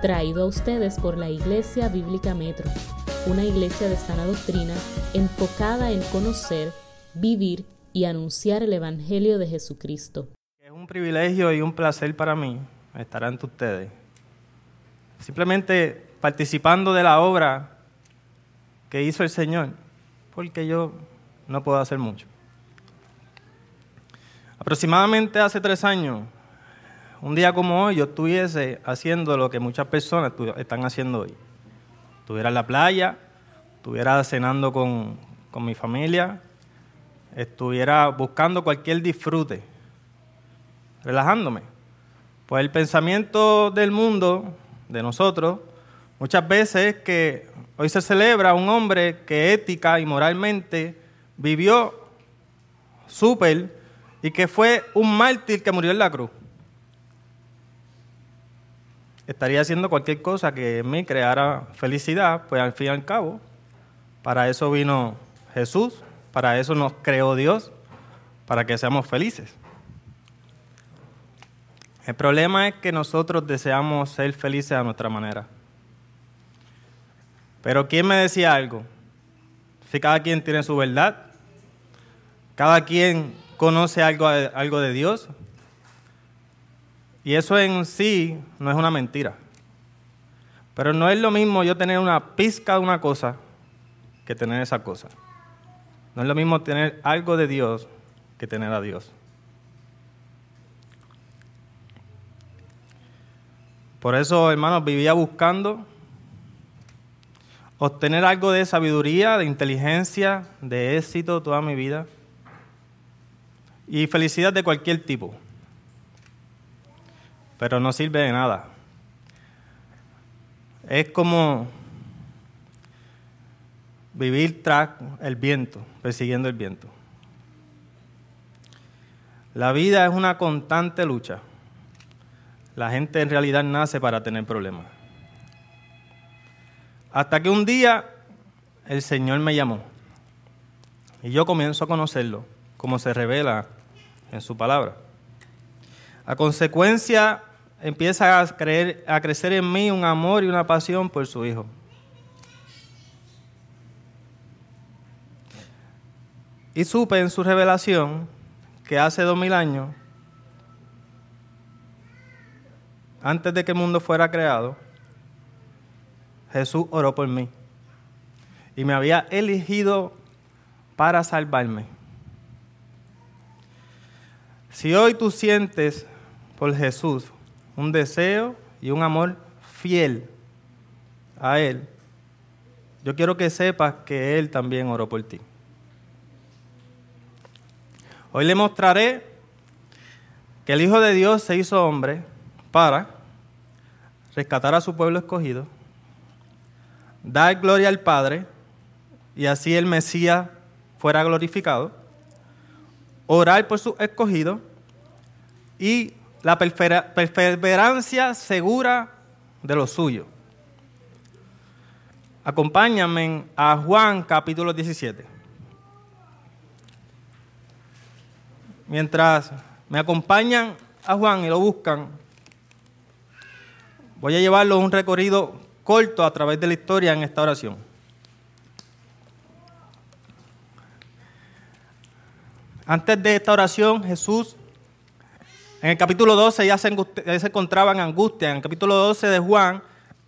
traído a ustedes por la Iglesia Bíblica Metro, una iglesia de sana doctrina enfocada en conocer, vivir y anunciar el Evangelio de Jesucristo. Es un privilegio y un placer para mí estar ante ustedes. Simplemente participando de la obra que hizo el Señor, porque yo no puedo hacer mucho. Aproximadamente hace tres años, un día como hoy, yo estuviese haciendo lo que muchas personas están haciendo hoy. Estuviera en la playa, estuviera cenando con, con mi familia, estuviera buscando cualquier disfrute, relajándome. Pues el pensamiento del mundo, de nosotros, muchas veces es que hoy se celebra un hombre que ética y moralmente vivió súper y que fue un mártir que murió en la cruz estaría haciendo cualquier cosa que en mí creara felicidad, pues al fin y al cabo, para eso vino Jesús, para eso nos creó Dios, para que seamos felices. El problema es que nosotros deseamos ser felices a nuestra manera. Pero ¿quién me decía algo? Si cada quien tiene su verdad, cada quien conoce algo, algo de Dios, y eso en sí no es una mentira. Pero no es lo mismo yo tener una pizca de una cosa que tener esa cosa. No es lo mismo tener algo de Dios que tener a Dios. Por eso, hermanos, vivía buscando obtener algo de sabiduría, de inteligencia, de éxito toda mi vida y felicidad de cualquier tipo pero no sirve de nada. Es como vivir tras el viento, persiguiendo el viento. La vida es una constante lucha. La gente en realidad nace para tener problemas. Hasta que un día el Señor me llamó y yo comienzo a conocerlo, como se revela en su palabra. A consecuencia empieza a, creer, a crecer en mí un amor y una pasión por su Hijo. Y supe en su revelación que hace dos mil años, antes de que el mundo fuera creado, Jesús oró por mí y me había elegido para salvarme. Si hoy tú sientes por Jesús un deseo y un amor fiel a Él, yo quiero que sepas que Él también oró por ti. Hoy le mostraré que el Hijo de Dios se hizo hombre para rescatar a su pueblo escogido, dar gloria al Padre y así el Mesías fuera glorificado, orar por sus escogidos y la perseverancia segura de lo suyo. Acompáñame a Juan capítulo 17. Mientras me acompañan a Juan y lo buscan, voy a llevarlo un recorrido corto a través de la historia en esta oración. Antes de esta oración, Jesús en el capítulo 12 ya se, se encontraba en angustia. En el capítulo 12 de Juan,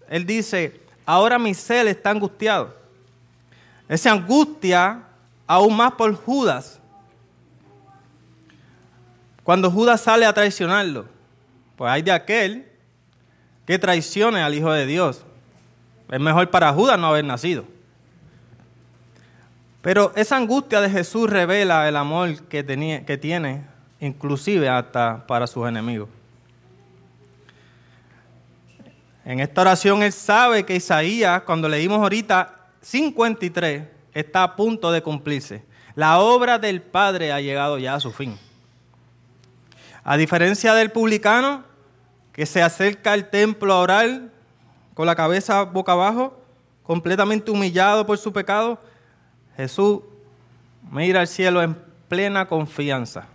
él dice, ahora mi ser está angustiado. Esa angustia aún más por Judas. Cuando Judas sale a traicionarlo, pues hay de aquel que traicione al Hijo de Dios. Es mejor para Judas no haber nacido. Pero esa angustia de Jesús revela el amor que, tenía, que tiene inclusive hasta para sus enemigos. En esta oración él sabe que Isaías, cuando leímos ahorita 53, está a punto de cumplirse. La obra del Padre ha llegado ya a su fin. A diferencia del publicano, que se acerca al templo a orar con la cabeza boca abajo, completamente humillado por su pecado, Jesús mira al cielo en plena confianza.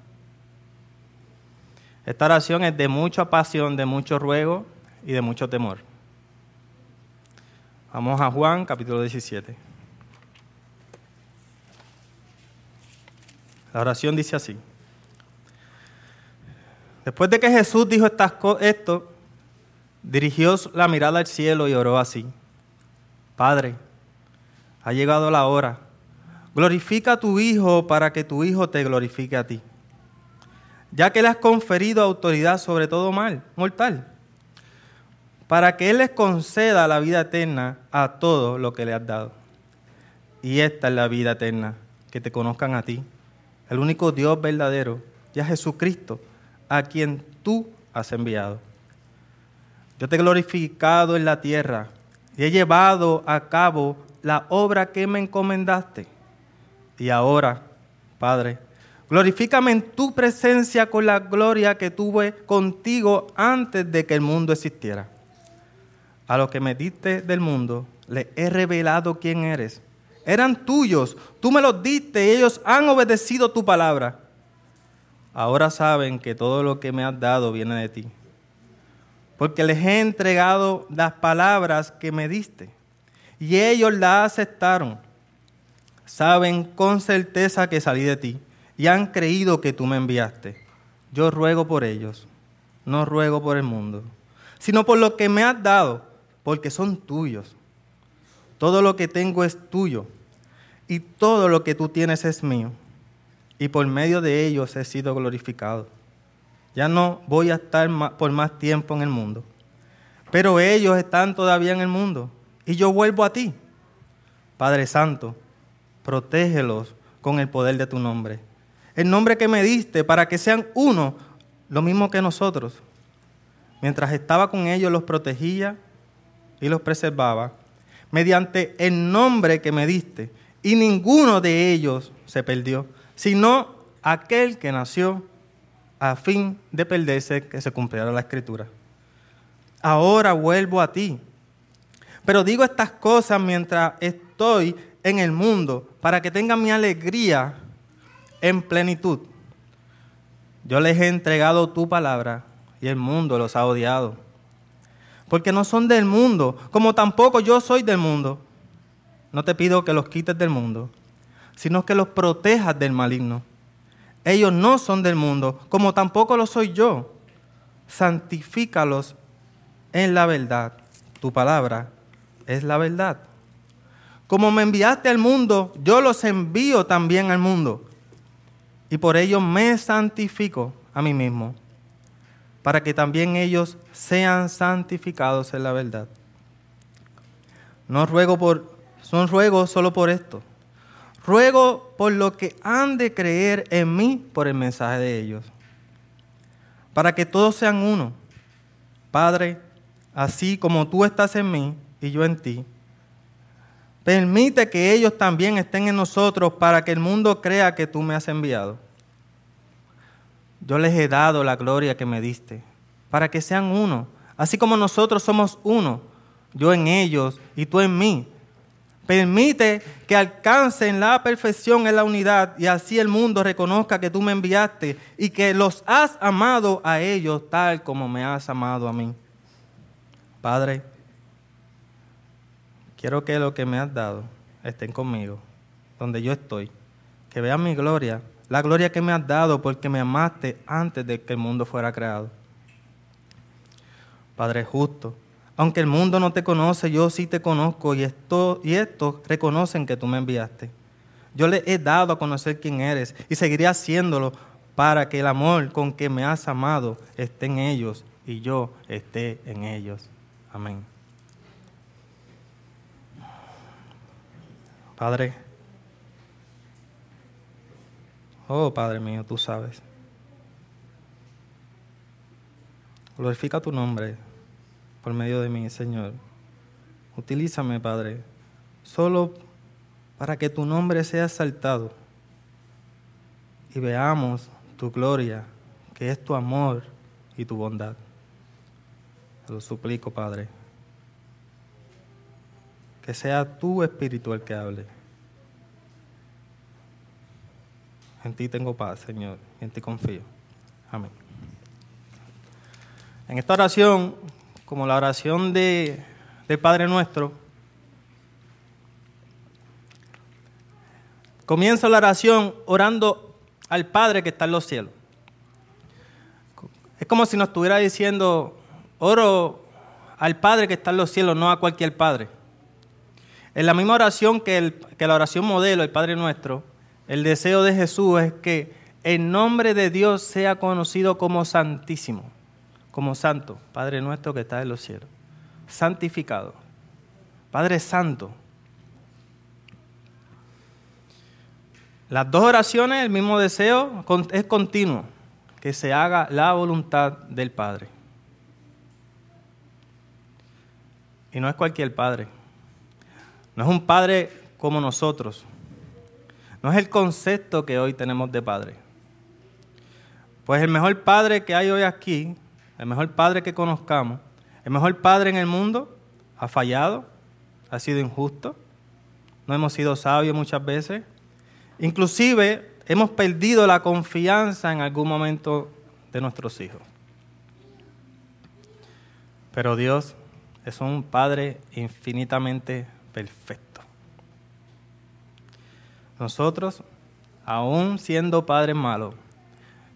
Esta oración es de mucha pasión, de mucho ruego y de mucho temor. Vamos a Juan capítulo 17. La oración dice así. Después de que Jesús dijo esto, dirigió la mirada al cielo y oró así. Padre, ha llegado la hora. Glorifica a tu Hijo para que tu Hijo te glorifique a ti. Ya que le has conferido autoridad sobre todo mal, mortal, para que Él les conceda la vida eterna a todo lo que le has dado. Y esta es la vida eterna, que te conozcan a ti, el único Dios verdadero, y a Jesucristo, a quien tú has enviado. Yo te he glorificado en la tierra y he llevado a cabo la obra que me encomendaste. Y ahora, Padre, glorifícame en tu presencia con la gloria que tuve contigo antes de que el mundo existiera. A lo que me diste del mundo, le he revelado quién eres. Eran tuyos, tú me los diste y ellos han obedecido tu palabra. Ahora saben que todo lo que me has dado viene de ti porque les he entregado las palabras que me diste, y ellos las aceptaron. Saben con certeza que salí de ti, y han creído que tú me enviaste. Yo ruego por ellos, no ruego por el mundo, sino por lo que me has dado, porque son tuyos. Todo lo que tengo es tuyo, y todo lo que tú tienes es mío, y por medio de ellos he sido glorificado. Ya no voy a estar por más tiempo en el mundo. Pero ellos están todavía en el mundo. Y yo vuelvo a ti. Padre Santo, protégelos con el poder de tu nombre. El nombre que me diste para que sean uno, lo mismo que nosotros. Mientras estaba con ellos los protegía y los preservaba mediante el nombre que me diste. Y ninguno de ellos se perdió, sino aquel que nació a fin de perderse que se cumpliera la escritura. Ahora vuelvo a ti. Pero digo estas cosas mientras estoy en el mundo, para que tengan mi alegría en plenitud. Yo les he entregado tu palabra y el mundo los ha odiado. Porque no son del mundo, como tampoco yo soy del mundo. No te pido que los quites del mundo, sino que los protejas del maligno. Ellos no son del mundo, como tampoco lo soy yo. Santifícalos en la verdad. Tu palabra es la verdad. Como me enviaste al mundo, yo los envío también al mundo. Y por ello me santifico a mí mismo, para que también ellos sean santificados en la verdad. No ruego por, no ruego solo por esto, Ruego por lo que han de creer en mí por el mensaje de ellos, para que todos sean uno. Padre, así como tú estás en mí y yo en ti, permite que ellos también estén en nosotros para que el mundo crea que tú me has enviado. Yo les he dado la gloria que me diste, para que sean uno, así como nosotros somos uno, yo en ellos y tú en mí Permite que alcancen la perfección en la unidad y así el mundo reconozca que tú me enviaste y que los has amado a ellos tal como me has amado a mí. Padre, quiero que lo que me has dado estén conmigo, donde yo estoy, que vean mi gloria, la gloria que me has dado porque me amaste antes de que el mundo fuera creado. Padre justo, aunque el mundo no te conoce, yo sí te conozco y, esto, y estos reconocen que tú me enviaste. Yo les he dado a conocer quién eres y seguiré haciéndolo para que el amor con que me has amado esté en ellos y yo esté en ellos. Amén. Padre, oh Padre mío, tú sabes. Glorifica tu nombre por medio de mí, Señor. Utilízame, Padre, solo para que tu nombre sea exaltado y veamos tu gloria, que es tu amor y tu bondad. Te lo suplico, Padre que sea tu espíritu el que hable. En ti tengo paz, Señor, y en ti confío. Amén. En esta oración, como la oración de, Padre Nuestro, comienza la oración orando al Padre que está en los cielos. Es como si nos estuviera diciendo, oro al Padre que está en los cielos, no a cualquier Padre. En la misma oración que, que la oración modelo, el Padre nuestro, el deseo de Jesús es que el nombre de Dios sea conocido como santísimo, como santo, Padre nuestro que está en los cielos, santificado, Padre santo. Las dos oraciones, el mismo deseo, es continuo, que se haga la voluntad del Padre. Y no es cualquier Padre. No es un Padre como nosotros. No es el concepto que hoy tenemos de Padre. Pues el mejor Padre que hay hoy aquí, el mejor Padre que conozcamos, el mejor Padre en el mundo, ha fallado, ha sido injusto, no hemos sido sabios muchas veces, Inclusive hemos perdido la confianza en algún momento de nuestros hijos. Pero Dios es un Padre infinitamente perfecto. Nosotros, aún siendo padres malos,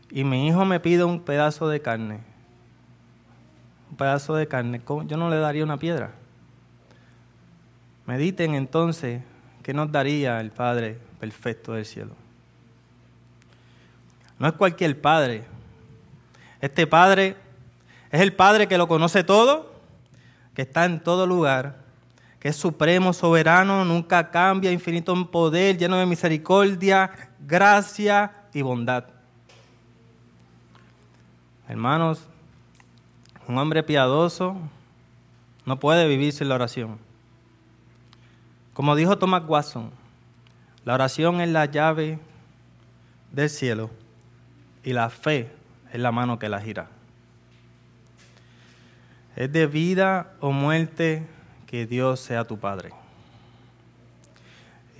y mi hijo me pide un pedazo de carne, un pedazo de carne, yo no le daría una piedra. Mediten entonces qué nos daría el Padre perfecto del cielo. No es cualquier padre. Este padre es el padre que lo conoce todo, que está en todo lugar, que es supremo, soberano, nunca cambia, infinito en poder, lleno de misericordia, gracia y bondad. Hermanos, un hombre piadoso no puede vivir sin la oración. Como dijo Thomas Watson, la oración es la llave del cielo y la fe es la mano que la gira. Es de vida o muerte que Dios sea tu Padre.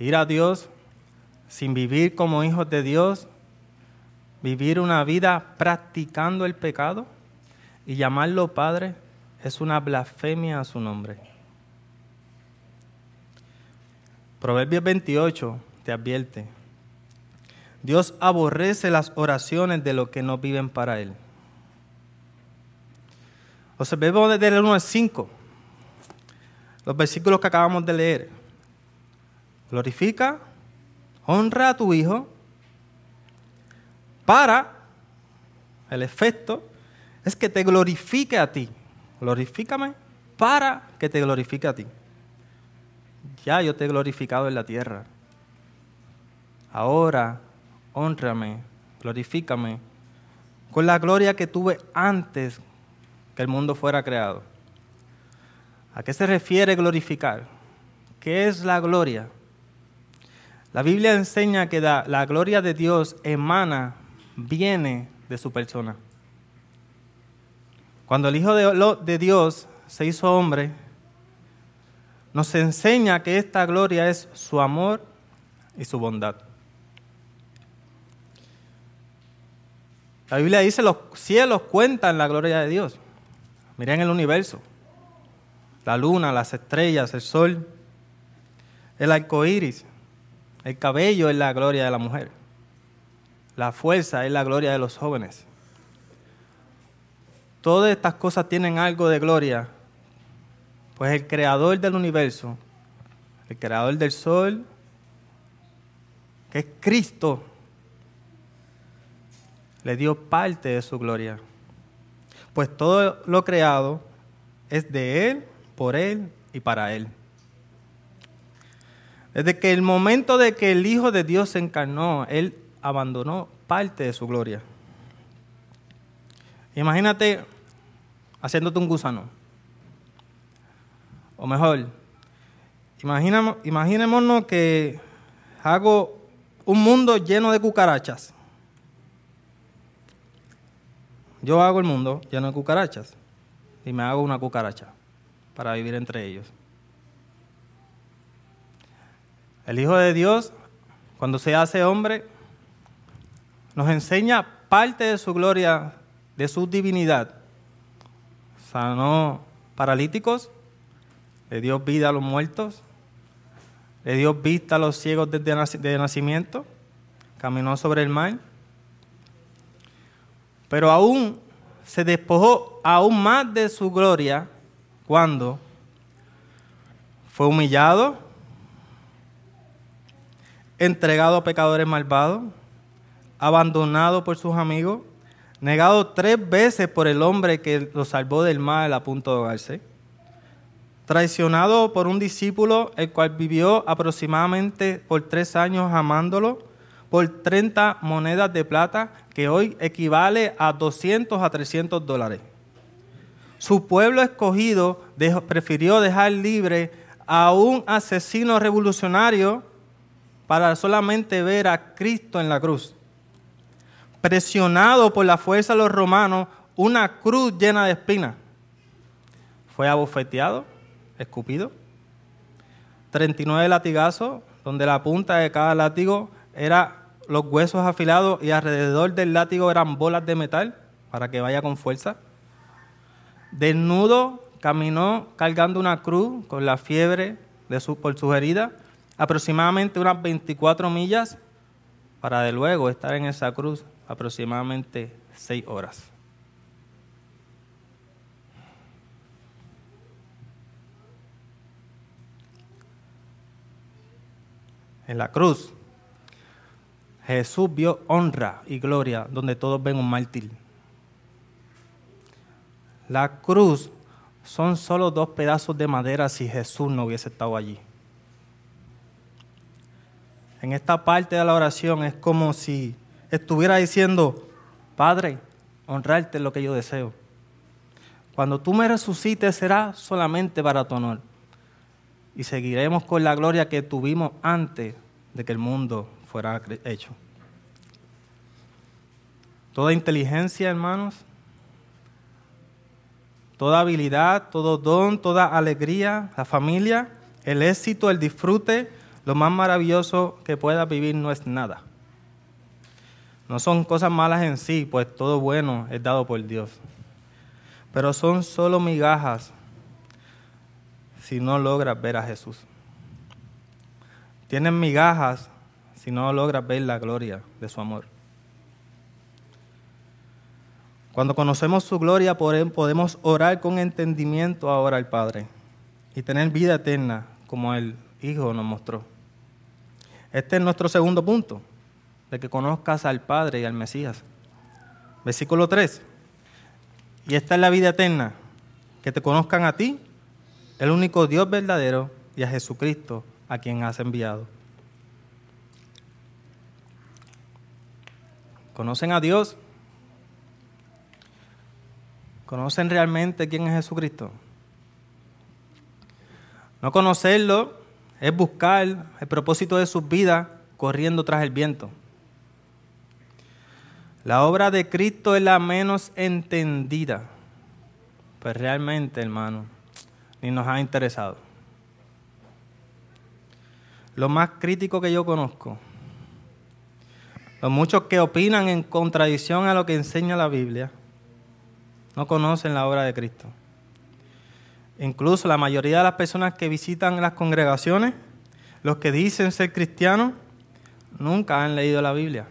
Ir a Dios sin vivir como hijos de Dios, vivir una vida practicando el pecado y llamarlo Padre es una blasfemia a su nombre. Proverbios 28 te advierte. Dios aborrece las oraciones de los que no viven para Él. Observemos desde el 1 al 5, los versículos que acabamos de leer. Glorifica, honra a tu Hijo para, el efecto es que te glorifique a ti. Glorifícame para que te glorifique a ti. Ya yo te he glorificado en la tierra ahora honrame, glorifícame con la gloria que tuve antes que el mundo fuera creado. ¿A qué se refiere glorificar? ¿Qué es la gloria? La Biblia enseña que la, gloria de Dios emana, viene de su persona. Cuando el Hijo de, de Dios se hizo hombre, nos enseña que esta gloria es su amor y su bondad. La Biblia dice, los cielos cuentan la gloria de Dios. Miren el universo. La luna, las estrellas, el sol, el arco iris, el cabello es la gloria de la mujer. La fuerza es la gloria de los jóvenes. Todas estas cosas tienen algo de gloria, pues el creador del universo, el creador del sol, que es Cristo, le dio parte de su gloria. Pues todo lo creado es de Él, por Él y para Él. Desde que el momento de que el Hijo de Dios se encarnó, Él abandonó parte de su gloria. Imagínate haciéndote un gusano. O mejor, imaginémonos que hago un mundo lleno de cucarachas. Yo hago el mundo lleno de cucarachas y me hago una cucaracha para vivir entre ellos. El Hijo de Dios, cuando se hace hombre, nos enseña parte de su gloria, de su divinidad. Sanó paralíticos, le dio vida a los muertos, le dio vista a los ciegos desde de nacimiento, caminó sobre el mar, pero aún se despojó aún más de su gloria cuando fue humillado, entregado a pecadores malvados, abandonado por sus amigos, negado tres veces por el hombre que lo salvó del mal a punto de ahogarse, traicionado por un discípulo el cual vivió aproximadamente por tres años amándolo, por 30 monedas de plata, que hoy equivale a 200 a 300 dólares. Su pueblo escogido prefirió dejar libre a un asesino revolucionario para solamente ver a Cristo en la cruz presionado por la fuerza de los romanos, una cruz llena de espinas. Fue abofeteado, escupido. 39 latigazos, donde la punta de cada látigo era los huesos afilados y alrededor del látigo eran bolas de metal para que vaya con fuerza. Desnudo caminó cargando una cruz con la fiebre de su, por sus heridas, aproximadamente unas 24 millas, para de luego estar en esa cruz aproximadamente seis horas. En la cruz, Jesús vio honra y gloria donde todos ven un mártir. La cruz son solo dos pedazos de madera si Jesús no hubiese estado allí. En esta parte de la oración es como si estuviera diciendo, Padre, honrarte es lo que yo deseo. Cuando tú me resucites será solamente para tu honor. Y seguiremos con la gloria que tuvimos antes de que el mundo fuera hecho. Toda inteligencia, hermanos, toda habilidad, todo don, toda alegría, la familia, el éxito, el disfrute, lo más maravilloso que pueda vivir no es nada. No son cosas malas en sí, pues todo bueno es dado por Dios. Pero son solo migajas si no logras ver a Jesús. Tienen migajas si no logras ver la gloria de su amor. Cuando conocemos su gloria podemos orar con entendimiento ahora al Padre y tener vida eterna como el Hijo nos mostró. Este es nuestro segundo punto de que conozcas al Padre y al Mesías. Versículo 3. Y esta es la vida eterna, que te conozcan a ti, el único Dios verdadero, y a Jesucristo, a quien has enviado. ¿Conocen a Dios? ¿Conocen realmente quién es Jesucristo? No conocerlo es buscar el propósito de sus vidas corriendo tras el viento. La obra de Cristo es la menos entendida. Pues realmente, hermano, ni nos ha interesado. Lo más crítico que yo conozco, los muchos que opinan en contradicción a lo que enseña la Biblia, no conocen la obra de Cristo. Incluso la mayoría de las personas que visitan las congregaciones, los que dicen ser cristianos, nunca han leído la Biblia.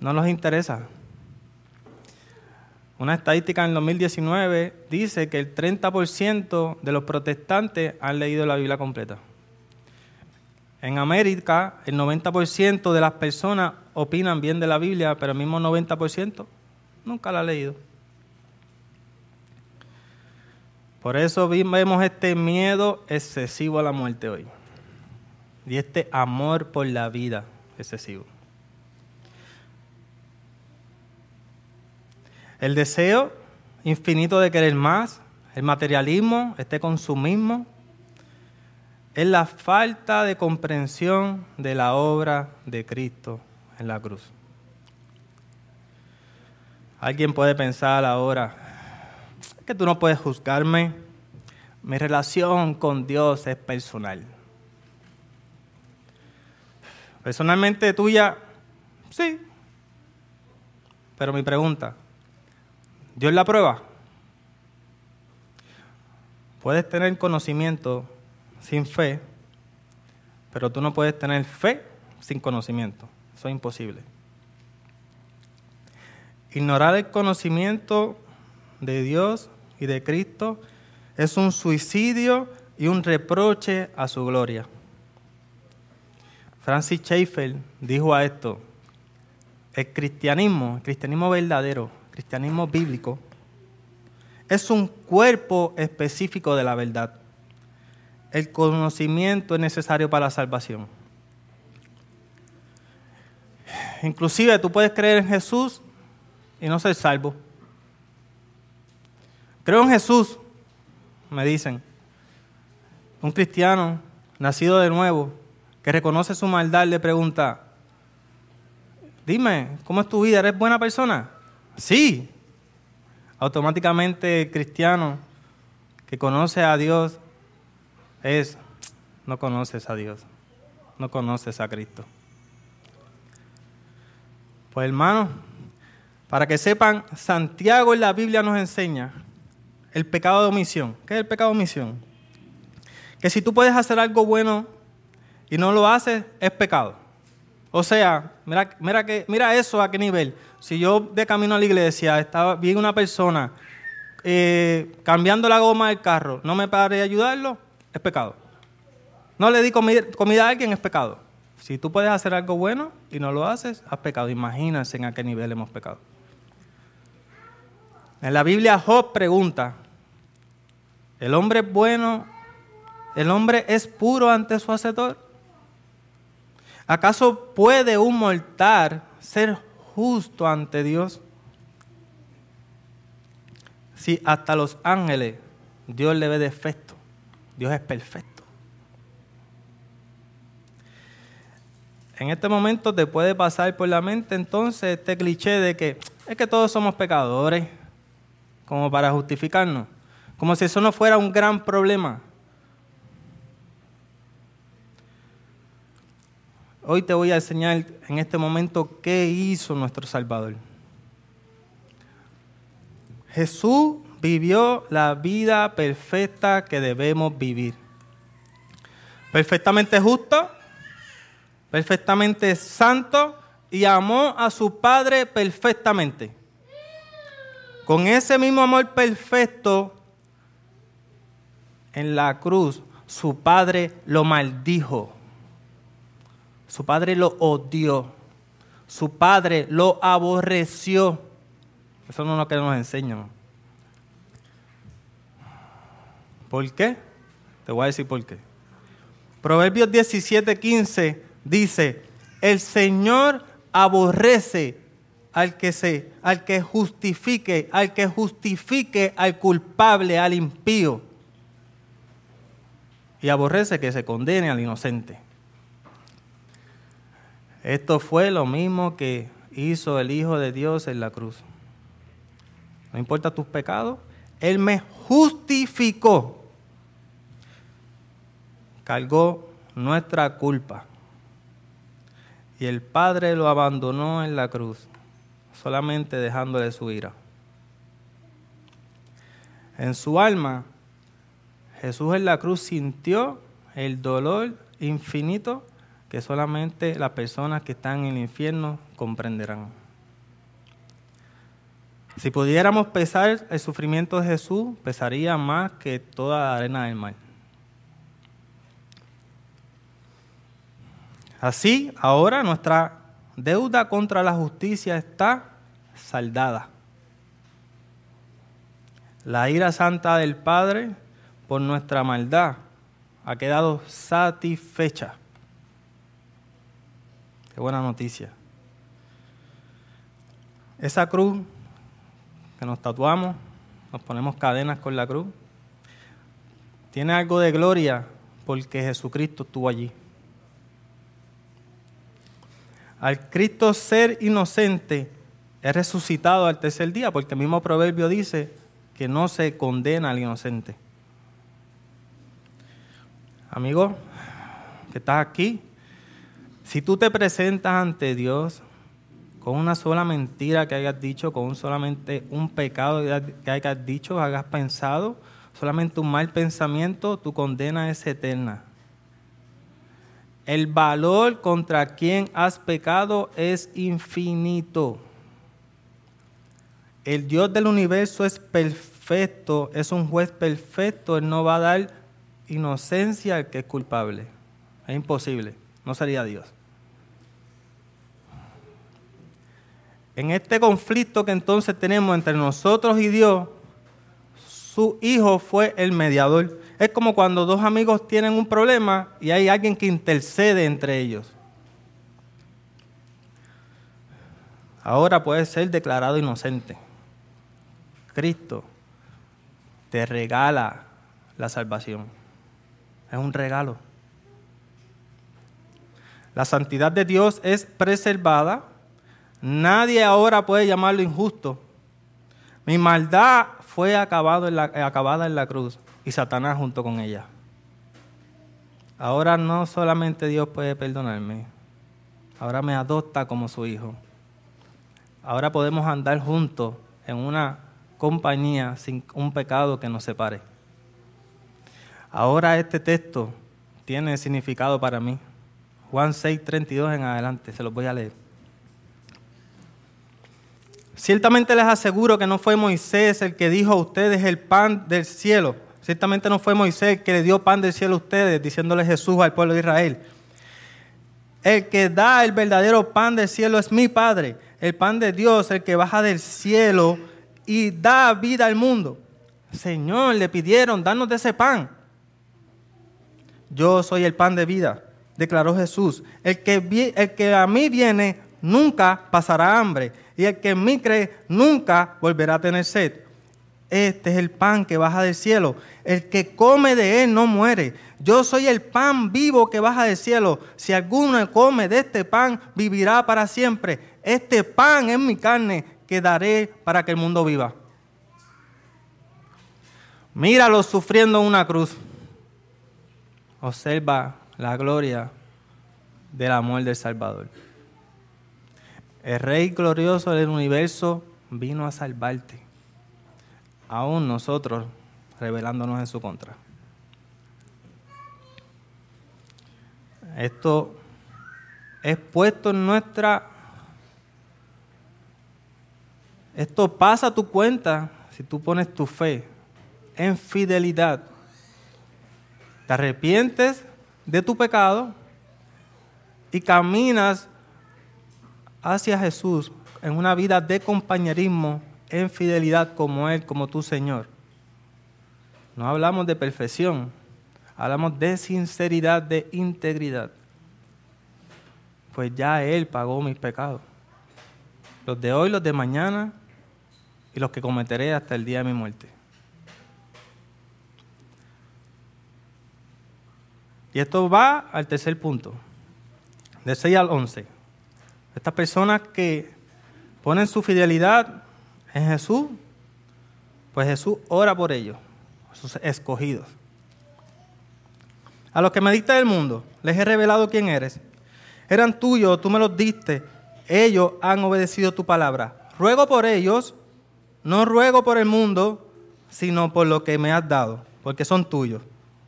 No nos interesa. Una estadística en 2019 dice que el 30% de los protestantes han leído la Biblia completa. En América, el 90% de las personas opinan bien de la Biblia, pero el mismo 90% nunca la ha leído. Por eso vemos este miedo excesivo a la muerte hoy y este amor por la vida excesivo. El deseo infinito de querer más, el materialismo, este consumismo, es la falta de comprensión de la obra de Cristo en la cruz. Alguien puede pensar ahora, que tú no puedes juzgarme, mi relación con Dios es personal. Personalmente tuya, sí. Pero mi pregunta, Dios la prueba. Puedes tener conocimiento sin fe, pero tú no puedes tener fe sin conocimiento. Eso es imposible. Ignorar el conocimiento de Dios y de Cristo es un suicidio y un reproche a su gloria. Francis Schaeffer dijo a esto, el cristianismo, el cristianismo verdadero, el cristianismo bíblico, es un cuerpo específico de la verdad. El conocimiento es necesario para la salvación. Inclusive tú puedes creer en Jesús y no ser salvo. Creo en Jesús, me dicen. Un cristiano nacido de nuevo, que reconoce su maldad, le pregunta, dime, ¿cómo es tu vida? ¿Eres buena persona? Sí. Automáticamente el cristiano que conoce a Dios es, no conoces a Dios, no conoces a Cristo. Pues hermano, para que sepan, Santiago en la Biblia nos enseña el pecado de omisión. ¿Qué es el pecado de omisión? Que si tú puedes hacer algo bueno y no lo haces, es pecado. O sea, mira, mira, que, mira eso a qué nivel. Si yo de camino a la iglesia estaba, vi una persona eh, cambiando la goma del carro, no me paré a ayudarlo, es pecado. No le di comida, comida a alguien, es pecado. Si tú puedes hacer algo bueno y no lo haces, has pecado. Imagínense en a qué nivel hemos pecado. En la Biblia Job pregunta, ¿el hombre es bueno? ¿El hombre es puro ante su hacedor? ¿Acaso puede un mortal ser justo ante Dios? Si hasta los ángeles Dios le ve defecto, Dios es perfecto. En este momento te puede pasar por la mente entonces este cliché de que es que todos somos pecadores como para justificarnos, como si eso no fuera un gran problema. Hoy te voy a enseñar en este momento qué hizo nuestro Salvador. Jesús vivió la vida perfecta que debemos vivir. Perfectamente justo, perfectamente santo y amó a su Padre perfectamente. Con ese mismo amor perfecto, en la cruz, su padre lo maldijo. Su padre lo odió. Su padre lo aborreció. Eso no es lo que nos enseñan. ¿Por qué? Te voy a decir por qué. Proverbios 17, 15 dice, el Señor aborrece al que se, al que justifique, al que justifique al culpable, al impío. Y aborrece que se condene al inocente. Esto fue lo mismo que hizo el Hijo de Dios en la cruz. No importa tus pecados, Él me justificó. Cargó nuestra culpa. Y el Padre lo abandonó en la cruz solamente dejándole su ira. En su alma, Jesús en la cruz sintió el dolor infinito que solamente las personas que están en el infierno comprenderán. Si pudiéramos pesar el sufrimiento de Jesús, pesaría más que toda la arena del mar. Así, ahora nuestra deuda contra la justicia está saldada. La ira santa del Padre por nuestra maldad ha quedado satisfecha. Qué buena noticia. Esa cruz que nos tatuamos, nos ponemos cadenas con la cruz, tiene algo de gloria porque Jesucristo estuvo allí. Al Cristo ser inocente, es resucitado al tercer día, porque el mismo proverbio dice que no se condena al inocente. Amigo, que estás aquí, si tú te presentas ante Dios con una sola mentira que hayas dicho, con solamente un pecado que hayas dicho, hayas pensado, solamente un mal pensamiento, tu condena es eterna. El valor contra quien has pecado es infinito. El Dios del universo es perfecto, es un juez perfecto, Él no va a dar inocencia al que es culpable. Es imposible, no sería Dios. En este conflicto que entonces tenemos entre nosotros y Dios, su hijo fue el mediador. Es como cuando dos amigos tienen un problema y hay alguien que intercede entre ellos. Ahora puede ser declarado inocente. Cristo te regala la salvación. Es un regalo. La santidad de Dios es preservada. Nadie ahora puede llamarlo injusto. Mi maldad fue acabada en la cruz y Satanás junto con ella. Ahora no solamente Dios puede perdonarme, ahora me adopta como su hijo. Ahora podemos andar juntos en una compañía sin un pecado que nos separe. Ahora este texto tiene significado para mí. Juan 6, 32 en adelante, se los voy a leer. Ciertamente les aseguro que no fue Moisés el que dijo a ustedes el pan del cielo Ciertamente no fue Moisés que le dio pan del cielo a ustedes, diciéndole Jesús al pueblo de Israel. El que da el verdadero pan del cielo es mi Padre, el pan de Dios, el que baja del cielo y da vida al mundo. Señor, le pidieron, danos de ese pan. Yo soy el pan de vida, declaró Jesús. El que, a mí viene nunca pasará hambre, y el que en mí cree nunca volverá a tener sed. Este es el pan que baja del cielo. El que come de él no muere. Yo soy el pan vivo que baja del cielo. Si alguno come de este pan, vivirá para siempre. Este pan es mi carne que daré para que el mundo viva. Míralo sufriendo una cruz. Observa la gloria del amor del Salvador. El Rey glorioso del universo vino a salvarte aún nosotros rebelándonos en su contra. Esto es puesto en nuestra... Esto pasa a tu cuenta si tú pones tu fe en fidelidad. Te arrepientes de tu pecado y caminas hacia Jesús en una vida de compañerismo en fidelidad como Él, como tu Señor. No hablamos de perfección, hablamos de sinceridad, de integridad. Pues ya Él pagó mis pecados. Los de hoy, los de mañana y los que cometeré hasta el día de mi muerte. Y esto va al tercer punto, de 6 al 11. Estas personas que ponen su fidelidad en Jesús, pues Jesús ora por ellos, sus escogidos. A los que me diste del mundo, les he revelado quién eres. Eran tuyos, tú me los diste. Ellos han obedecido tu palabra. Ruego por ellos, no ruego por el mundo, sino por lo que me has dado, porque son tuyos.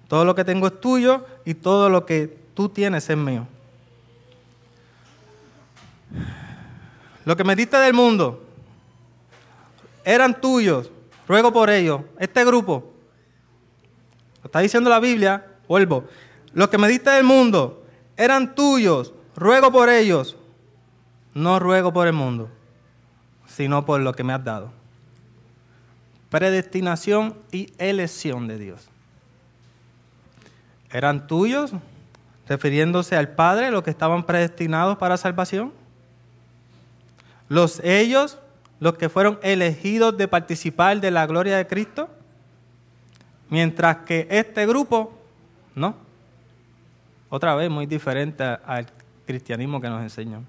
Todo lo que tengo es tuyo y todo lo que tú tienes es mío. Lo que me diste del mundo, eran tuyos, ruego por ellos. Este grupo, lo está diciendo la Biblia, vuelvo, los que me diste del mundo eran tuyos, ruego por ellos. No ruego por el mundo, sino por lo que me has dado. Predestinación y elección de Dios. ¿Eran tuyos? Refiriéndose al Padre, los que estaban predestinados para salvación. Los ellos los que fueron elegidos de participar de la gloria de Cristo, mientras que este grupo no. Otra vez muy diferente al cristianismo que nos enseñó.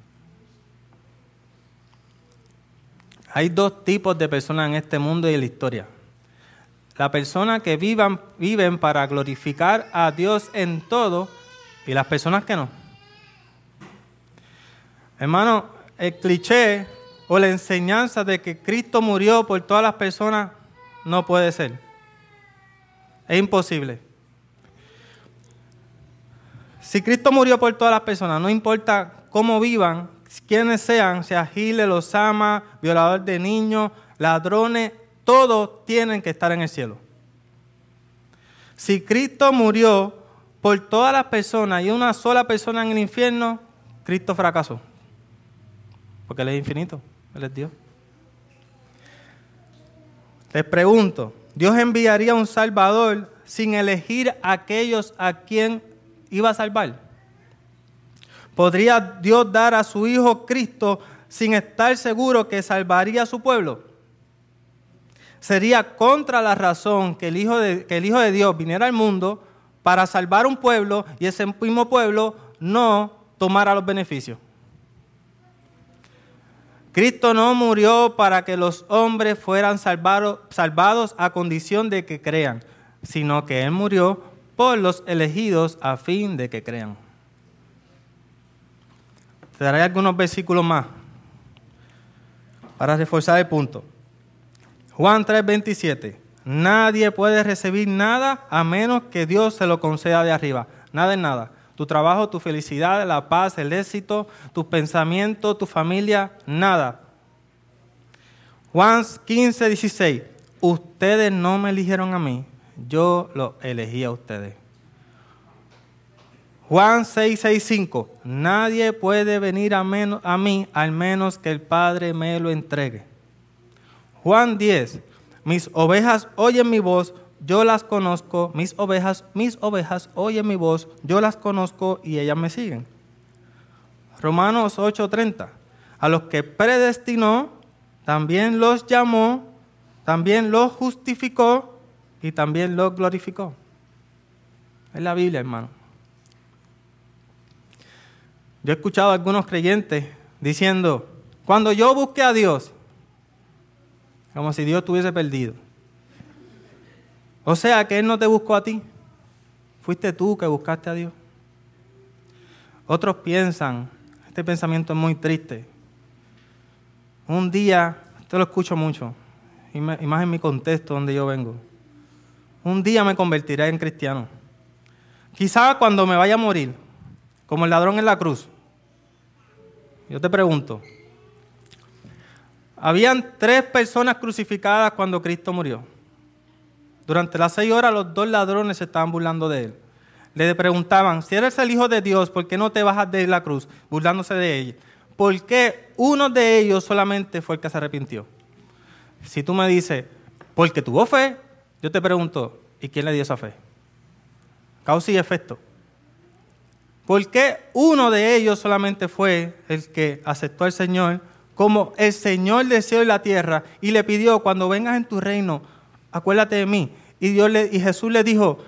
Hay dos tipos de personas en este mundo y en la historia. La persona que viven para glorificar a Dios en todo y las personas que no. Hermano, el cliché o la enseñanza de que Cristo murió por todas las personas no puede ser. Es imposible. Si Cristo murió por todas las personas, no importa cómo vivan, quiénes sean, sea Giles, los ama, violador de niños, ladrones, todos tienen que estar en el cielo. Si Cristo murió por todas las personas y una sola persona en el infierno, Cristo fracasó. Porque Él es infinito, Él es Dios. Les pregunto, ¿Dios enviaría un Salvador sin elegir a aquellos a quien iba a salvar? ¿Podría Dios dar a su Hijo Cristo sin estar seguro que salvaría a su pueblo? Sería contra la razón que el Hijo de, que el Hijo de Dios viniera al mundo para salvar un pueblo y ese mismo pueblo no tomara los beneficios. Cristo no murió para que los hombres fueran salvados, a condición de que crean, sino que Él murió por los elegidos a fin de que crean. Te daré algunos versículos más para reforzar el punto. Juan 3:27. Nadie puede recibir nada a menos que Dios se lo conceda de arriba. Nada es nada. Tu trabajo, tu felicidad, la paz, el éxito, tus pensamientos, tu familia, nada. Juan 15, 16. Ustedes no me eligieron a mí, yo lo elegí a ustedes. Juan 6, 6, 5. Nadie puede venir a, a mí al menos que el Padre me lo entregue. Juan 10. Mis ovejas oyen mi voz, yo las conozco, mis ovejas, mis ovejas oyen mi voz, yo las conozco y ellas me siguen. Romanos 8:30. A los que predestinó, también los llamó, también los justificó y también los glorificó. Es la Biblia, hermano. Yo he escuchado a algunos creyentes diciendo, cuando yo busqué a Dios, como si Dios estuviese perdido. O sea que Él no te buscó a ti. Fuiste tú que buscaste a Dios. Otros piensan, este pensamiento es muy triste. Un día, esto lo escucho mucho, y más en mi contexto donde yo vengo. Un día me convertiré en cristiano. Quizá cuando me vaya a morir, como el ladrón en la cruz. Yo te pregunto, habían tres personas crucificadas cuando Cristo murió. Durante las seis horas los dos ladrones se estaban burlando de él. Le preguntaban, si eres el Hijo de Dios, ¿por qué no te bajas de la cruz? Burlándose de él. ¿Por qué uno de ellos solamente fue el que se arrepintió? Si tú me dices, porque tuvo fe, yo te pregunto, ¿y quién le dio esa fe? Causa y efecto. ¿Por qué uno de ellos solamente fue el que aceptó al Señor como el Señor del cielo y la tierra y le pidió, cuando vengas en tu reino, acuérdate de mí. Y, Jesús le dijo,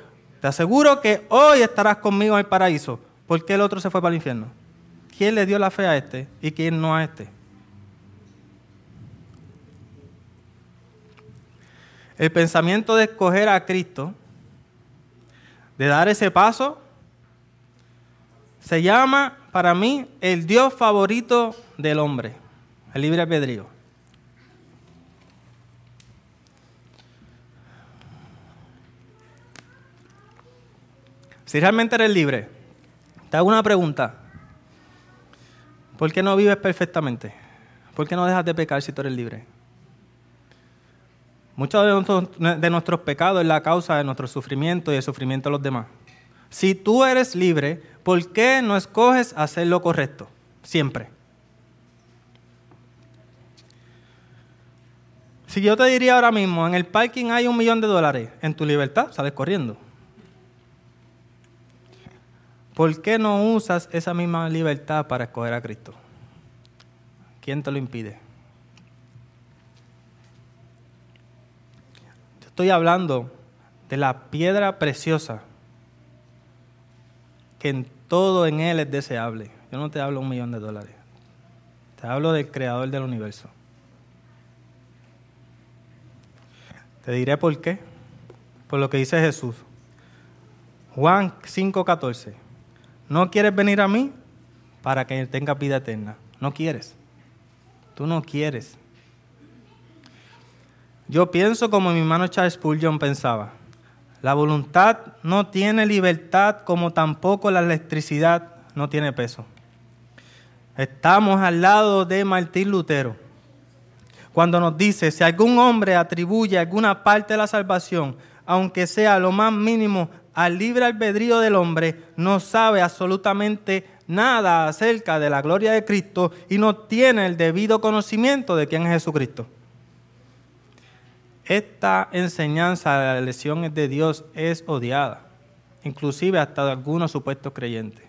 te aseguro que hoy estarás conmigo en el paraíso. ¿Por qué el otro se fue para el infierno? ¿Quién le dio la fe a este y quién no a este? El pensamiento de escoger a Cristo, de dar ese paso, se llama para mí el Dios favorito del hombre, el libre albedrío. Si realmente eres libre, te hago una pregunta. ¿Por qué no vives perfectamente? ¿Por qué no dejas de pecar si tú eres libre? Muchos de nuestros, pecados es la causa de nuestro sufrimiento y el sufrimiento de los demás. Si tú eres libre, ¿por qué no escoges hacer lo correcto? Siempre. Si yo te diría ahora mismo, en el parking hay un millón de dólares, en tu libertad sales corriendo. ¿Por qué no usas esa misma libertad para escoger a Cristo? ¿Quién te lo impide? estoy hablando de la piedra preciosa que en todo en él es deseable. Yo no te hablo un millón de dólares. Te hablo del creador del universo. Te diré por qué. Por lo que dice Jesús. Juan 5:14. No quieres venir a mí para que tengas vida eterna. No quieres. Tú no quieres. Yo pienso como mi hermano Charles Spurgeon pensaba. La voluntad no tiene libertad como tampoco la electricidad no tiene peso. Estamos al lado de Martín Lutero. Cuando nos dice, si algún hombre atribuye alguna parte de la salvación, aunque sea lo más mínimo, al libre albedrío del hombre, no sabe absolutamente nada acerca de la gloria de Cristo y no tiene el debido conocimiento de quién es Jesucristo. Esta enseñanza de la elección de Dios es odiada, inclusive hasta de algunos supuestos creyentes.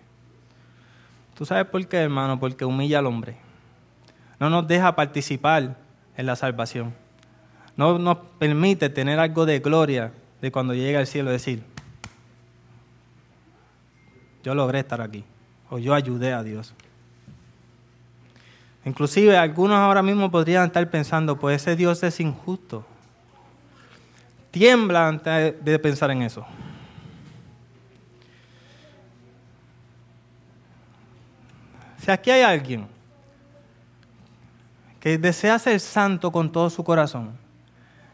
¿Tú sabes por qué, hermano? Porque humilla al hombre. No nos deja participar en la salvación. No nos permite tener algo de gloria de cuando llegue al cielo, decir, yo logré estar aquí, o yo ayudé a Dios. Inclusive algunos ahora mismo podrían estar pensando, pues ese Dios es injusto tiembla antes de pensar en eso. Si aquí hay alguien que desea ser santo con todo su corazón,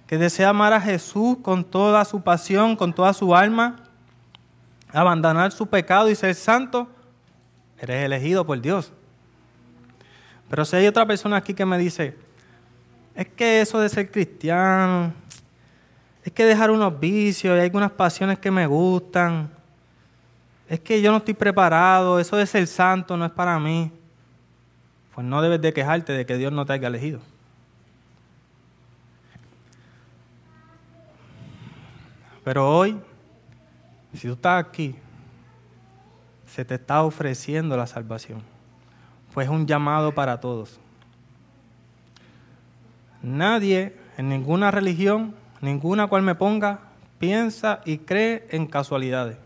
que desea amar a Jesús con toda su pasión, con toda su alma, abandonar su pecado y ser santo, eres elegido por Dios. Pero si hay otra persona aquí que me dice, es que eso de ser cristiano, es que dejar unos vicios, hay algunas pasiones que me gustan. Es que yo no estoy preparado, eso de ser santo no es para mí. Pues no debes de quejarte de que Dios no te haya elegido. Pero hoy, si tú estás aquí, se te está ofreciendo la salvación. Pues es un llamado para todos. Nadie en ninguna religión ninguna cual me ponga, piensa y cree en casualidades.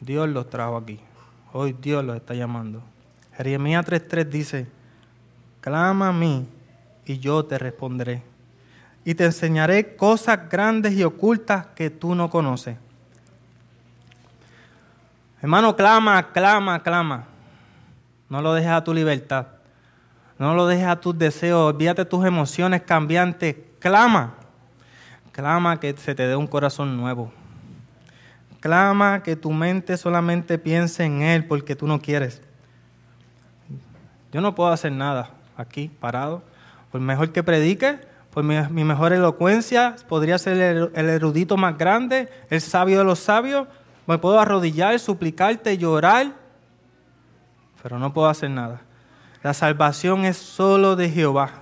Dios los trajo aquí. Hoy Dios los está llamando. Jeremías 3.3 dice, clama a mí y yo te responderé. Y te enseñaré cosas grandes y ocultas que tú no conoces. Hermano, clama, clama, clama. No lo dejes a tu libertad. No lo dejes a tus deseos. Olvídate tus emociones cambiantes Clama. Clama que se te dé un corazón nuevo. Clama que tu mente solamente piense en Él porque tú no quieres. Yo no puedo hacer nada aquí, parado. Por mejor que predique, por mi, mejor elocuencia, podría ser el, el, erudito más grande, el sabio de los sabios. Me puedo arrodillar, suplicarte, llorar, pero no puedo hacer nada. La salvación es solo de Jehová.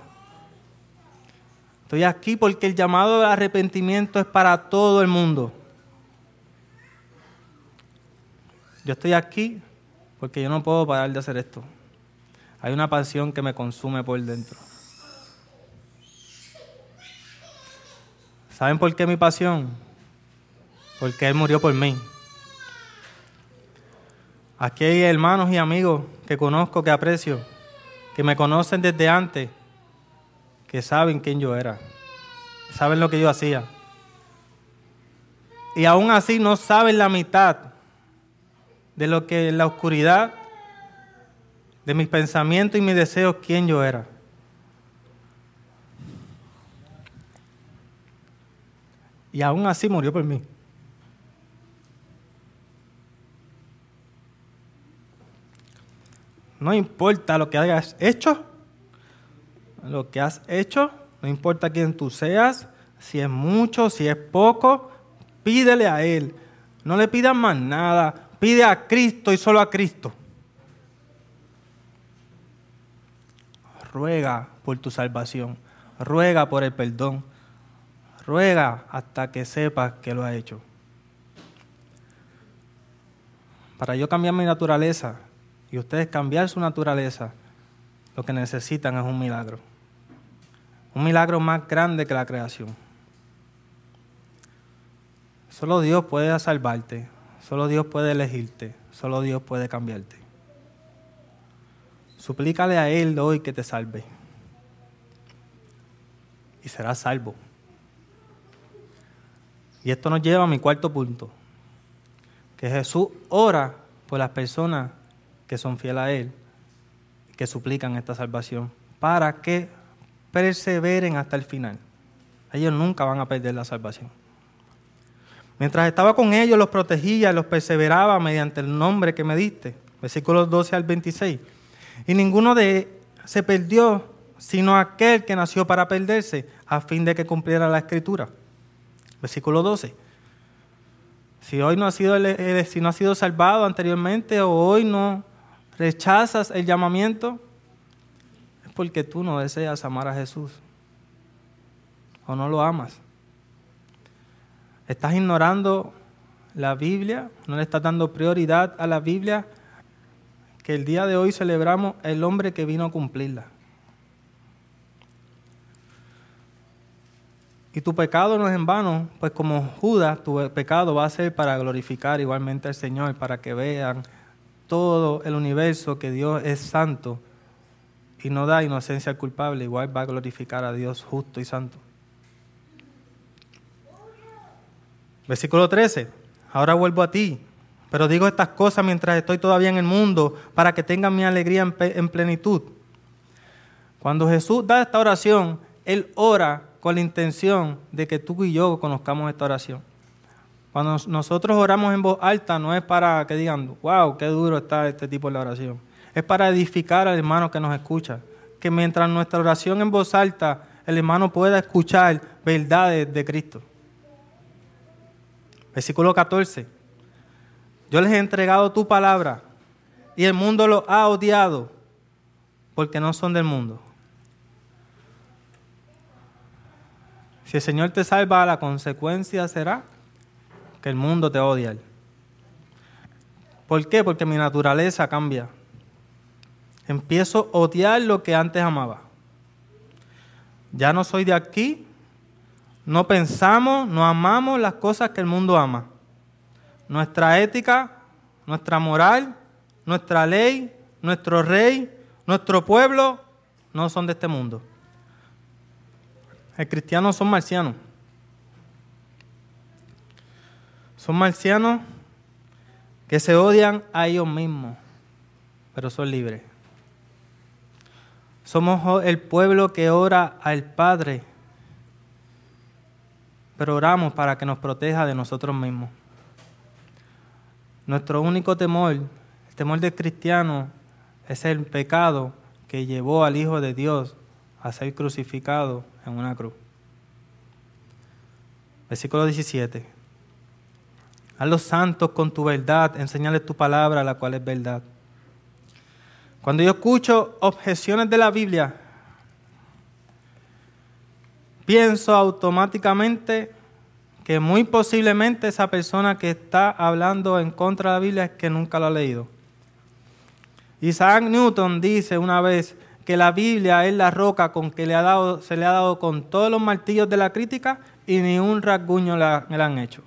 Estoy aquí porque el llamado de arrepentimiento es para todo el mundo. Yo estoy aquí porque yo no puedo parar de hacer esto. Hay una pasión que me consume por dentro. ¿Saben por qué mi pasión? Porque Él murió por mí. Aquí hay hermanos y amigos que conozco, que aprecio, que me conocen desde antes que saben quién yo era, saben lo que yo hacía. Y aún así no saben la mitad de lo que en la oscuridad de mis pensamientos y mis deseos, quién yo era. Y aún así murió por mí. No importa lo que hayas hecho, lo que has hecho, no importa quién tú seas, si es mucho, si es poco, pídele a Él. No le pidas más nada, pide a Cristo y solo a Cristo. Ruega por tu salvación, ruega por el perdón, ruega hasta que sepas que lo ha hecho. Para yo cambiar mi naturaleza y ustedes cambiar su naturaleza, lo que necesitan es un milagro. Un milagro más grande que la creación. Solo Dios puede salvarte, solo Dios puede elegirte, solo Dios puede cambiarte. Suplícale a Él hoy que te salve. Y serás salvo. Y esto nos lleva a mi cuarto punto. Que Jesús ora por las personas que son fieles a Él, que suplican esta salvación, para que perseveren hasta el final. Ellos nunca van a perder la salvación. Mientras estaba con ellos, los protegía los perseveraba mediante el nombre que me diste. Versículos 12 al 26. Y ninguno de se perdió, sino aquel que nació para perderse, a fin de que cumpliera la escritura. Versículo 12. Si hoy no ha sido, si no ha sido salvado anteriormente o hoy no rechazas el llamamiento, es porque tú no deseas amar a Jesús o no lo amas. Estás ignorando la Biblia, no le estás dando prioridad a la Biblia, que el día de hoy celebramos el hombre que vino a cumplirla. Y tu pecado no es en vano, pues como Judas, tu pecado va a ser para glorificar igualmente al Señor, para que vean todo el universo que Dios es santo y no da inocencia al culpable, igual va a glorificar a Dios justo y santo. Versículo 13. Ahora vuelvo a ti, pero digo estas cosas mientras estoy todavía en el mundo, para que tengan mi alegría en plenitud. Cuando Jesús da esta oración, Él ora con la intención de que tú y yo conozcamos esta oración. Cuando nosotros oramos en voz alta, no es para que digan, wow, qué duro está este tipo de oración. Es para edificar al hermano que nos escucha. Que mientras nuestra oración en voz alta, el hermano pueda escuchar verdades de Cristo. Versículo 14. Yo les he entregado tu palabra y el mundo lo ha odiado porque no son del mundo. Si el Señor te salva, la consecuencia será que el mundo te odia. ¿Por qué? Porque mi naturaleza cambia. Empiezo a odiar lo que antes amaba. Ya no soy de aquí, no pensamos, no amamos las cosas que el mundo ama. Nuestra ética, nuestra moral, nuestra ley, nuestro rey, nuestro pueblo no son de este mundo. El cristiano son marcianos. Son marcianos que se odian a ellos mismos, pero son libres. Somos el pueblo que ora al Padre pero oramos para que nos proteja de nosotros mismos. Nuestro único temor, el temor del cristiano, es el pecado que llevó al Hijo de Dios a ser crucificado en una cruz. Versículo 17. A los santos con tu verdad, enseñales tu palabra, la cual es verdad. Cuando yo escucho objeciones de la Biblia, pienso automáticamente que muy posiblemente esa persona que está hablando en contra de la Biblia es que nunca lo ha leído. Isaac Newton dice una vez que la Biblia es la roca con que le ha dado, se le ha dado con todos los martillos de la crítica y ni un rasguño le, han hecho.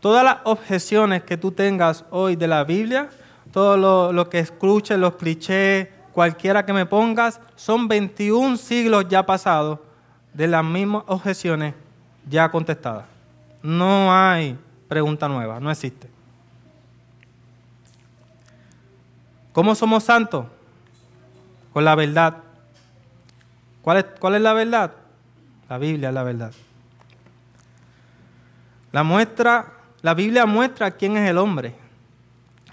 Todas las objeciones que tú tengas hoy de la Biblia, todo lo, lo que escuches, los clichés, cualquiera que me pongas, son 21 siglos ya pasados de las mismas objeciones ya contestadas. No hay pregunta nueva, no existe. ¿Cómo somos santos? Con la verdad. ¿Cuál es, ¿Cuál es la verdad? La Biblia es la verdad. La muestra, la Biblia muestra quién es el hombre.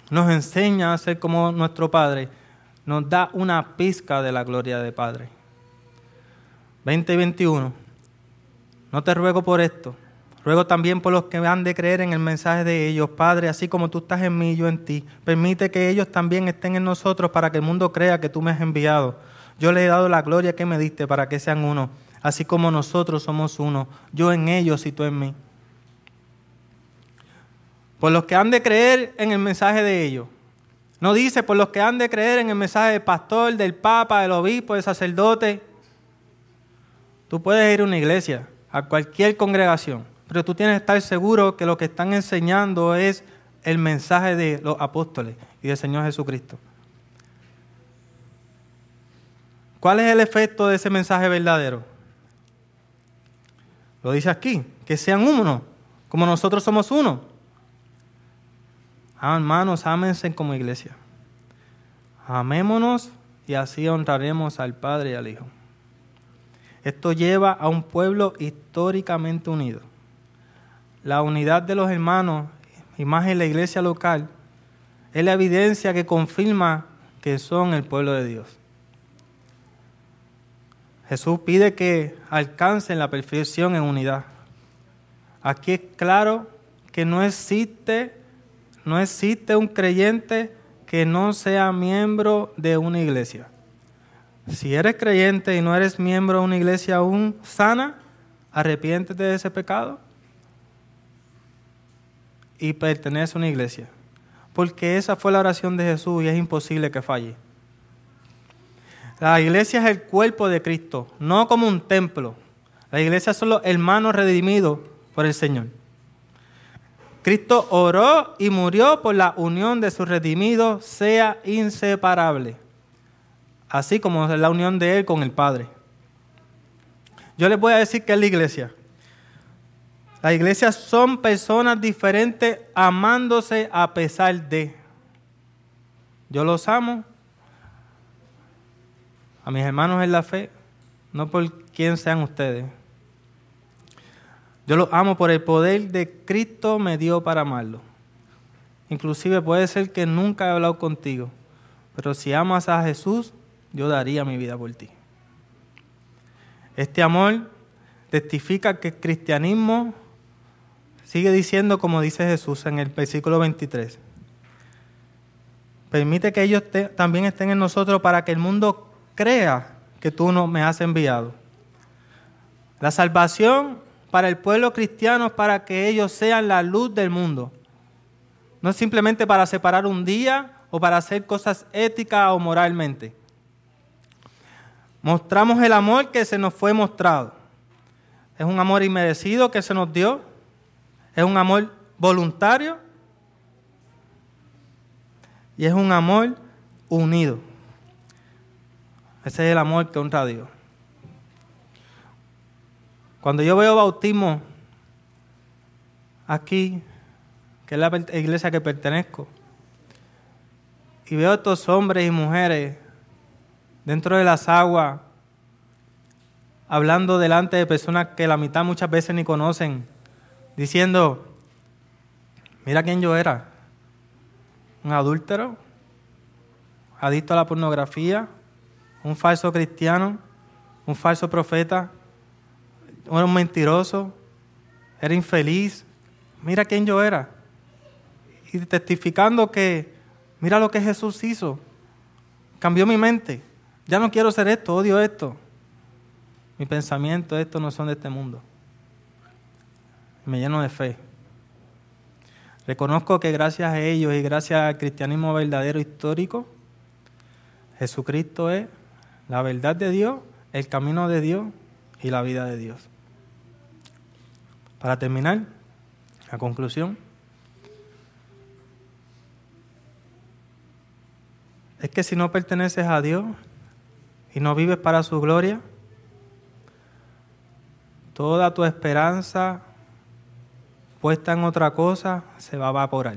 Nos enseña a ser como nuestro Padre. Nos da una pizca de la gloria de Padre. 20 y 21. No te ruego por esto. Ruego también por los que han de creer en el mensaje de ellos. Padre, así como tú estás en mí y yo en ti, permite que ellos también estén en nosotros para que el mundo crea que tú me has enviado. Yo les he dado la gloria que me diste para que sean uno, así como nosotros somos uno, yo en ellos y tú en mí. Por los que han de creer en el mensaje de ellos. No dice por los que han de creer en el mensaje del pastor, del papa, del obispo, del sacerdote. Tú puedes ir a una iglesia, a cualquier congregación, pero tú tienes que estar seguro que lo que están enseñando es el mensaje de los apóstoles y del Señor Jesucristo. ¿Cuál es el efecto de ese mensaje verdadero? Lo dice aquí, que sean uno, como nosotros somos uno. Ah, hermanos, ámense como iglesia. Amémonos y así honraremos al Padre y al Hijo. Esto lleva a un pueblo históricamente unido. La unidad de los hermanos y más en la iglesia local, es la evidencia que confirma que son el pueblo de Dios. Jesús pide que alcancen la perfección en unidad. Aquí es claro que no existe, no existe un creyente que no sea miembro de una iglesia. Si eres creyente y no eres miembro de una iglesia aún sana, arrepiéntete de ese pecado y pertenece a una iglesia. Porque esa fue la oración de Jesús y es imposible que falle. La iglesia es el cuerpo de Cristo, no como un templo. La iglesia son los hermanos redimidos por el Señor. Cristo oró y murió por la unión de sus redimidos, sea inseparable, así como la unión de Él con el Padre. Yo les voy a decir que es la iglesia. La iglesia son personas diferentes amándose a pesar de. Yo los amo a mis hermanos en la fe, no por quién sean ustedes. Yo los amo por el poder de Cristo me dio para amarlo. Inclusive puede ser que nunca he hablado contigo, pero si amas a Jesús, yo daría mi vida por ti. Este amor testifica que el cristianismo sigue diciendo como dice Jesús en el versículo 23. Permite que ellos también estén en nosotros para que el mundo crea que tú no me has enviado. La salvación para el pueblo cristiano es para que ellos sean la luz del mundo. No es simplemente para separar un día o para hacer cosas éticas o moralmente. Mostramos el amor que se nos fue mostrado. Es un amor inmerecido que se nos dio. Es un amor voluntario. Y es un amor unido. Ese es el amor que honra a Dios. Cuando yo veo bautismo aquí, que es la iglesia que pertenezco, y veo a estos hombres y mujeres dentro de las aguas, hablando delante de personas que la mitad muchas veces ni conocen, diciendo, mira quién yo era, un adúltero, adicto a la pornografía, un falso cristiano, un falso profeta, un mentiroso, era infeliz. Mira quién yo era. Y testificando que, mira lo que Jesús hizo. Cambió mi mente. Ya no quiero ser esto, odio esto. Mi pensamiento, estos no son de este mundo. Me lleno de fe. Reconozco que gracias a ellos y gracias al cristianismo verdadero histórico, Jesucristo es la verdad de Dios, el camino de Dios y la vida de Dios. Para terminar, la conclusión es que si no perteneces a Dios y no vives para su gloria, toda tu esperanza puesta en otra cosa se va a evaporar.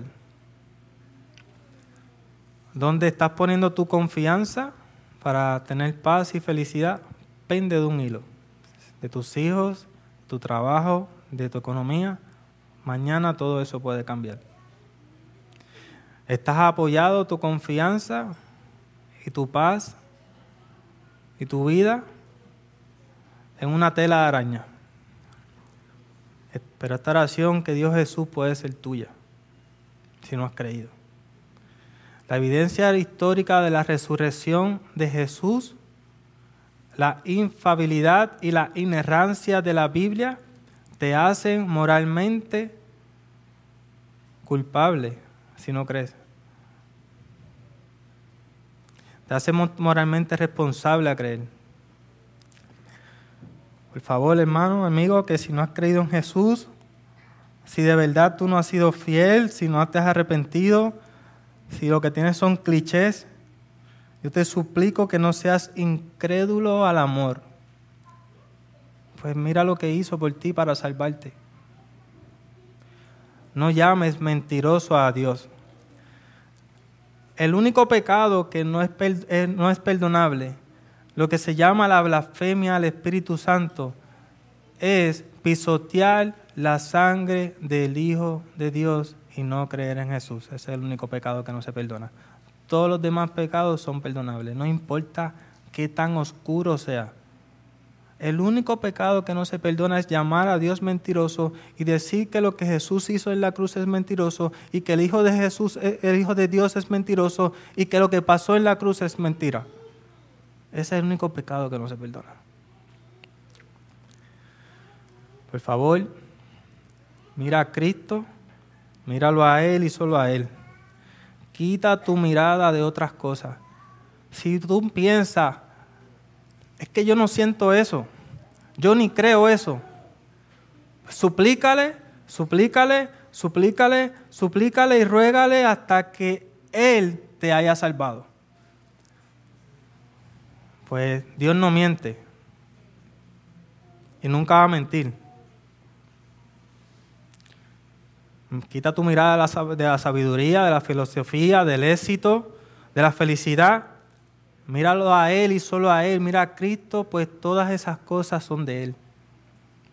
¿Dónde estás poniendo tu confianza? para tener paz y felicidad pende de un hilo. De tus hijos, tu trabajo, de tu economía. Mañana todo eso puede cambiar. Estás apoyado tu confianza y tu paz y tu vida en una tela de araña. Pero esta oración que Dios Jesús puede ser tuya si no has creído. La evidencia histórica de la resurrección de Jesús, la infabilidad y la inerrancia de la Biblia te hacen moralmente culpable si no crees. Te hacen moralmente responsable a creer. Por favor, hermano, amigo, que si no has creído en Jesús, si de verdad tú no has sido fiel, si no te has arrepentido, si lo que tienes son clichés, yo te suplico que no seas incrédulo al amor. Pues mira lo que hizo por ti para salvarte. No llames mentiroso a Dios. El único pecado que no es, eh, no es perdonable, lo que se llama la blasfemia al Espíritu Santo, es pisotear la sangre del Hijo de Dios y no creer en Jesús. Ese es el único pecado que no se perdona. Todos los demás pecados son perdonables, no importa qué tan oscuro sea. El único pecado que no se perdona es llamar a Dios mentiroso y decir que lo que Jesús hizo en la cruz es mentiroso y que el Hijo de Jesús, el Hijo de Dios es mentiroso y que lo que pasó en la cruz es mentira. Ese es el único pecado que no se perdona. Por favor, mira a Cristo, míralo a Él y solo a Él. Quita tu mirada de otras cosas. Si tú piensas, es que yo no siento eso. Yo ni creo eso. Suplícale, suplícale, suplícale, suplícale y ruégale hasta que Él te haya salvado. Pues Dios no miente y nunca va a mentir. Quita tu mirada de la sabiduría, de la filosofía, del éxito, de la felicidad Míralo a Él y solo a Él. Mira a Cristo, pues todas esas cosas son de Él.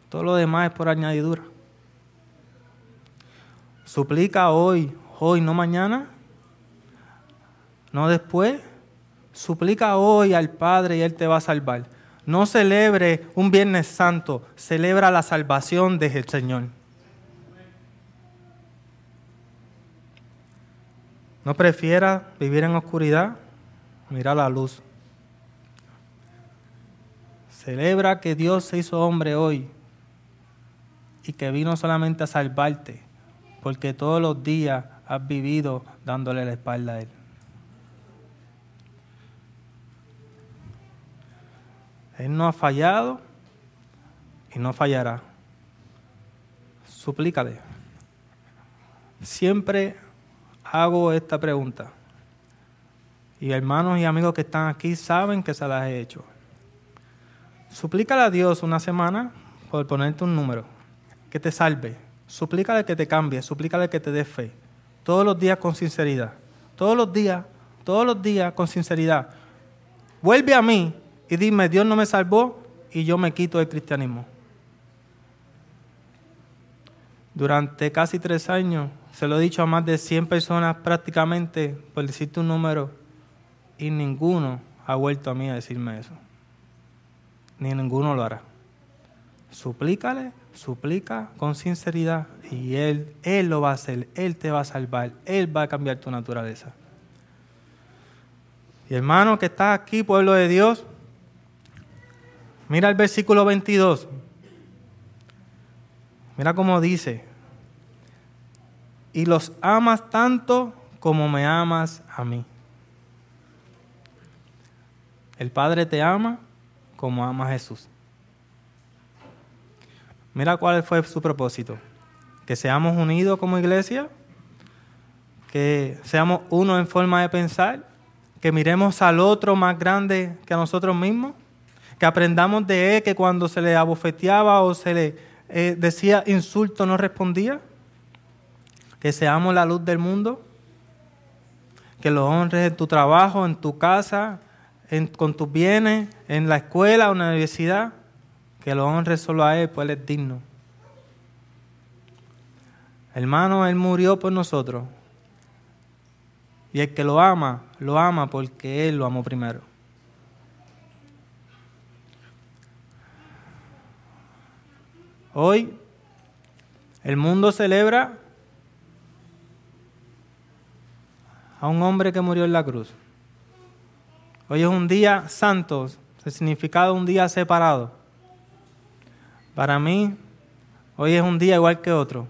Todo lo demás es por añadidura. Suplica hoy, hoy, no mañana, no después. Suplica hoy al Padre y Él te va a salvar. No celebre un Viernes Santo, celebra la salvación desde el Señor. No prefiera vivir en oscuridad mira la luz. Celebra que Dios se hizo hombre hoy y que vino solamente a salvarte, porque todos los días has vivido dándole la espalda a Él. Él no ha fallado y no fallará. Suplícale. Siempre hago esta pregunta. Y hermanos y amigos que están aquí saben que se las he hecho. Suplícale a Dios una semana por ponerte un número, que te salve. Suplícale que te cambie, suplícale que te dé fe. Todos los días con sinceridad. Todos los días, todos los días con sinceridad. Vuelve a mí y dime, Dios no me salvó y yo me quito del cristianismo. Durante casi tres años, se lo he dicho a más de 100 personas prácticamente, por decirte un número, y ninguno ha vuelto a mí a decirme eso. Ni ninguno lo hará. Suplícale, suplica con sinceridad y Él, Él lo va a hacer, Él te va a salvar, Él va a cambiar tu naturaleza. Y hermano que está aquí, pueblo de Dios, mira el versículo 22. Mira cómo dice, y los amas tanto como me amas a mí. El Padre te ama como ama a Jesús. Mira cuál fue su propósito. Que seamos unidos como iglesia, que seamos uno en forma de pensar, que miremos al otro más grande que a nosotros mismos, que aprendamos de él que cuando se le abofeteaba o se le eh, decía insulto no respondía, que seamos la luz del mundo, que lo honres en tu trabajo, en tu casa, con tus bienes, en la escuela o en la universidad, que lo honres solo a Él, pues Él es digno. Hermano, Él murió por nosotros. Y el que lo ama, lo ama porque Él lo amó primero. Hoy el mundo celebra a un hombre que murió en la cruz. Hoy es un día santo, el significado de un día separado. Para mí, hoy es un día igual que otro.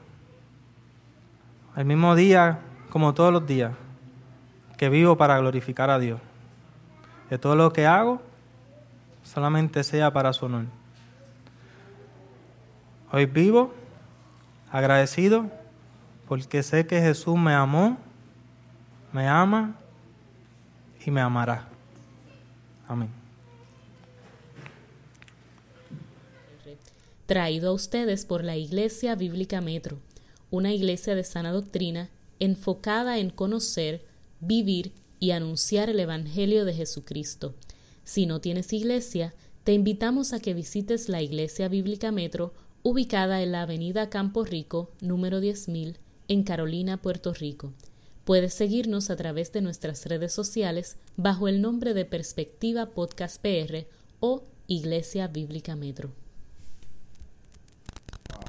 El mismo día como todos los días que vivo para glorificar a Dios. Que todo lo que hago solamente sea para su honor. Hoy vivo agradecido porque sé que Jesús me amó, me ama y me amará. Amén. Traído a ustedes por la Iglesia Bíblica Metro, una iglesia de sana doctrina enfocada en conocer, vivir y anunciar el Evangelio de Jesucristo. Si no tienes iglesia, te invitamos a que visites la Iglesia Bíblica Metro ubicada en la Avenida Campo Rico, número 10000, en Carolina, Puerto Rico. Puedes seguirnos a través de nuestras redes sociales bajo el nombre de Perspectiva Podcast PR o Iglesia Bíblica Metro.